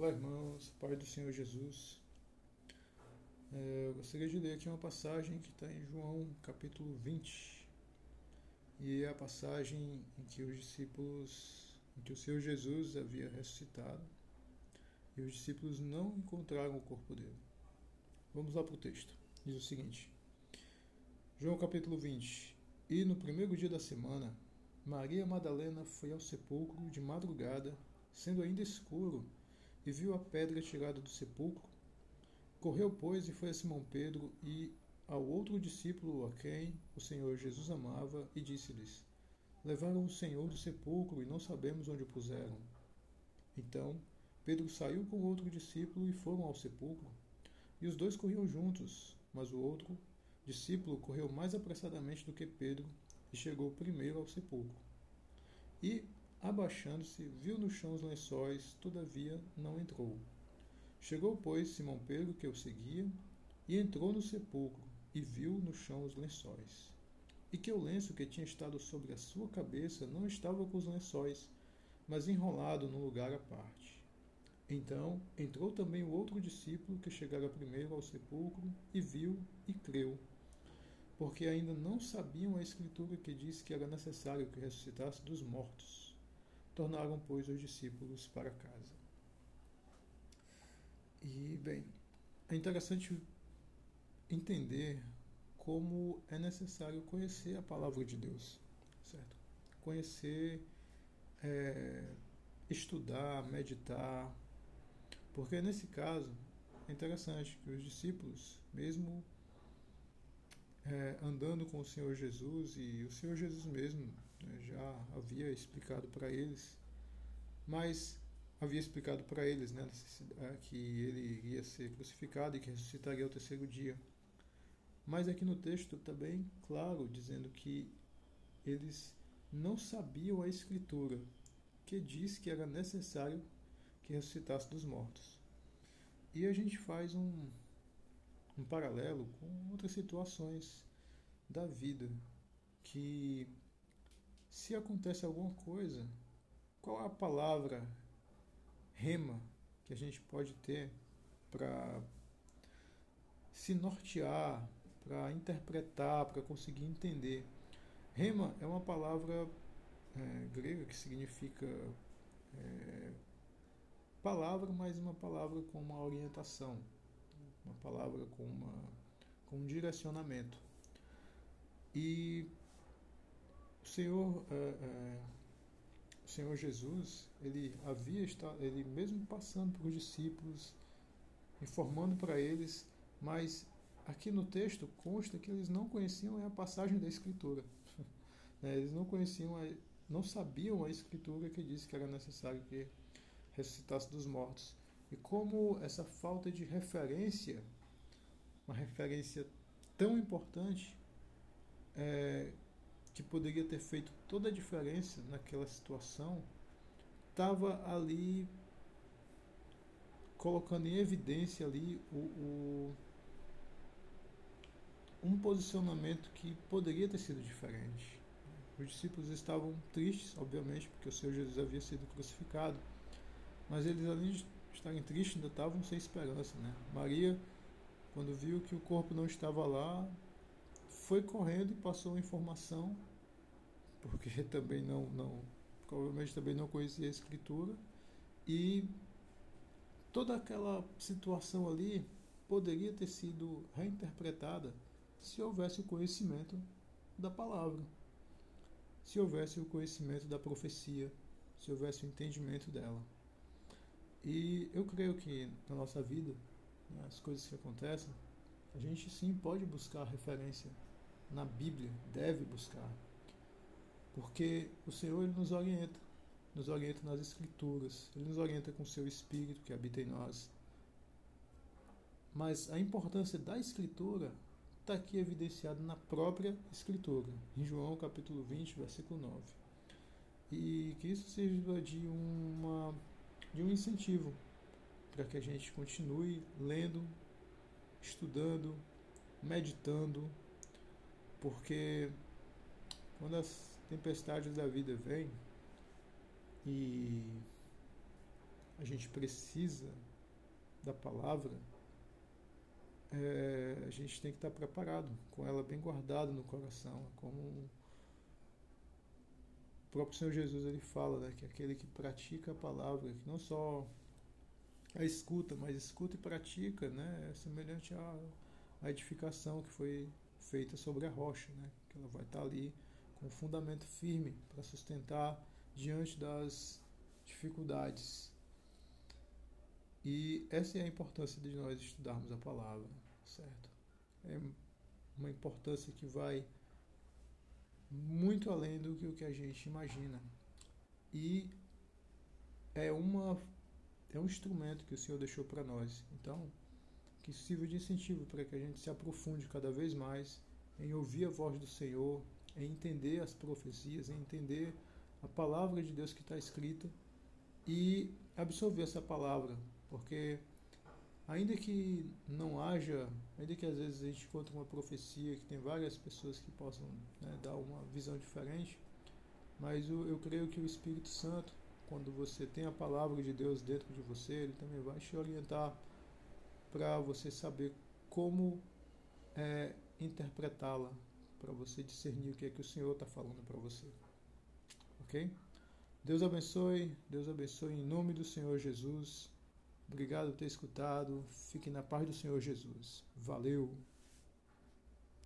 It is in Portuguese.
Olá, irmãos, Pai do Senhor Jesus. É, eu gostaria de ler aqui uma passagem que está em João capítulo 20. E é a passagem em que os discípulos, em que o Senhor Jesus havia ressuscitado e os discípulos não encontraram o corpo dele. Vamos lá para o texto. Diz o seguinte: João capítulo 20. E no primeiro dia da semana, Maria Madalena foi ao sepulcro de madrugada, sendo ainda escuro, e viu a pedra tirada do sepulcro. Correu, pois, e foi a Simão Pedro e ao outro discípulo a quem o Senhor Jesus amava, e disse-lhes: Levaram o Senhor do sepulcro e não sabemos onde o puseram. Então Pedro saiu com outro discípulo e foram ao sepulcro. E os dois corriam juntos, mas o outro discípulo correu mais apressadamente do que Pedro e chegou primeiro ao sepulcro. E, abaixando-se, viu no chão os lençóis, todavia não entrou. Chegou, pois, Simão Pedro, que o seguia, e entrou no sepulcro, e viu no chão os lençóis. E que o lenço que tinha estado sobre a sua cabeça não estava com os lençóis, mas enrolado num lugar à parte. Então entrou também o outro discípulo que chegara primeiro ao sepulcro, e viu e creu porque ainda não sabiam a Escritura que diz que era necessário que ressuscitasse dos mortos. Tornaram, pois, os discípulos para casa. E, bem, é interessante entender como é necessário conhecer a palavra de Deus, certo? Conhecer, é, estudar, meditar, porque nesse caso é interessante que os discípulos, mesmo é, andando com o Senhor Jesus e o Senhor Jesus mesmo né, já havia explicado para eles, mas havia explicado para eles né, que ele iria ser crucificado e que ressuscitaria ao terceiro dia. Mas aqui no texto também claro dizendo que eles não sabiam a escritura que diz que era necessário que ressuscitasse dos mortos. E a gente faz um, um paralelo com outras situações da vida que se acontece alguma coisa, qual é a palavra rema que a gente pode ter para se nortear, para interpretar, para conseguir entender? Rema é uma palavra é, grega que significa é, palavra, mas uma palavra com uma orientação uma palavra com, uma, com um direcionamento. E o Senhor, é, é, o Senhor Jesus, ele havia estado, ele mesmo passando para os discípulos, informando para eles, mas aqui no texto consta que eles não conheciam a passagem da Escritura. Né, eles não conheciam, a, não sabiam a Escritura que disse que era necessário que ressuscitasse dos mortos. E como essa falta de referência, uma referência tão importante, é, que poderia ter feito toda a diferença naquela situação, estava ali colocando em evidência ali o, o, um posicionamento que poderia ter sido diferente. Os discípulos estavam tristes, obviamente, porque o Senhor Jesus havia sido crucificado, mas eles além de estarem tristes, ainda estavam sem esperança. Né? Maria, quando viu que o corpo não estava lá, foi correndo e passou a informação, porque também não, não provavelmente também não conhecia a escritura, e toda aquela situação ali poderia ter sido reinterpretada se houvesse o conhecimento da palavra, se houvesse o conhecimento da profecia, se houvesse o entendimento dela. E eu creio que na nossa vida, né, as coisas que acontecem, a gente sim pode buscar referência na Bíblia, deve buscar. Porque o Senhor ele nos orienta, nos orienta nas Escrituras, ele nos orienta com o seu Espírito que habita em nós. Mas a importância da Escritura está aqui evidenciada na própria Escritura, em João capítulo 20, versículo 9. E que isso sirva de uma de um incentivo para que a gente continue lendo, estudando, meditando, porque quando as tempestades da vida vêm e a gente precisa da palavra, é, a gente tem que estar preparado, com ela bem guardada no coração, como o próprio Senhor Jesus ele fala, né, que aquele que pratica a palavra, que não só a escuta, mas escuta e pratica, né, é semelhante à, à edificação que foi feita sobre a rocha, né, que ela vai estar ali com um fundamento firme para sustentar diante das dificuldades. E essa é a importância de nós estudarmos a palavra, certo? É uma importância que vai muito além do que o que a gente imagina. E é uma é um instrumento que o Senhor deixou para nós. Então, que sirva de incentivo para que a gente se aprofunde cada vez mais em ouvir a voz do Senhor, em entender as profecias, em entender a palavra de Deus que está escrita e absorver essa palavra, porque ainda que não haja, ainda que às vezes a gente encontre uma profecia que tem várias pessoas que possam né, dar uma visão diferente, mas eu, eu creio que o Espírito Santo, quando você tem a palavra de Deus dentro de você, ele também vai te orientar para você saber como é, interpretá-la, para você discernir o que é que o Senhor está falando para você. Ok? Deus abençoe, Deus abençoe em nome do Senhor Jesus. Obrigado por ter escutado. Fique na paz do Senhor Jesus. Valeu!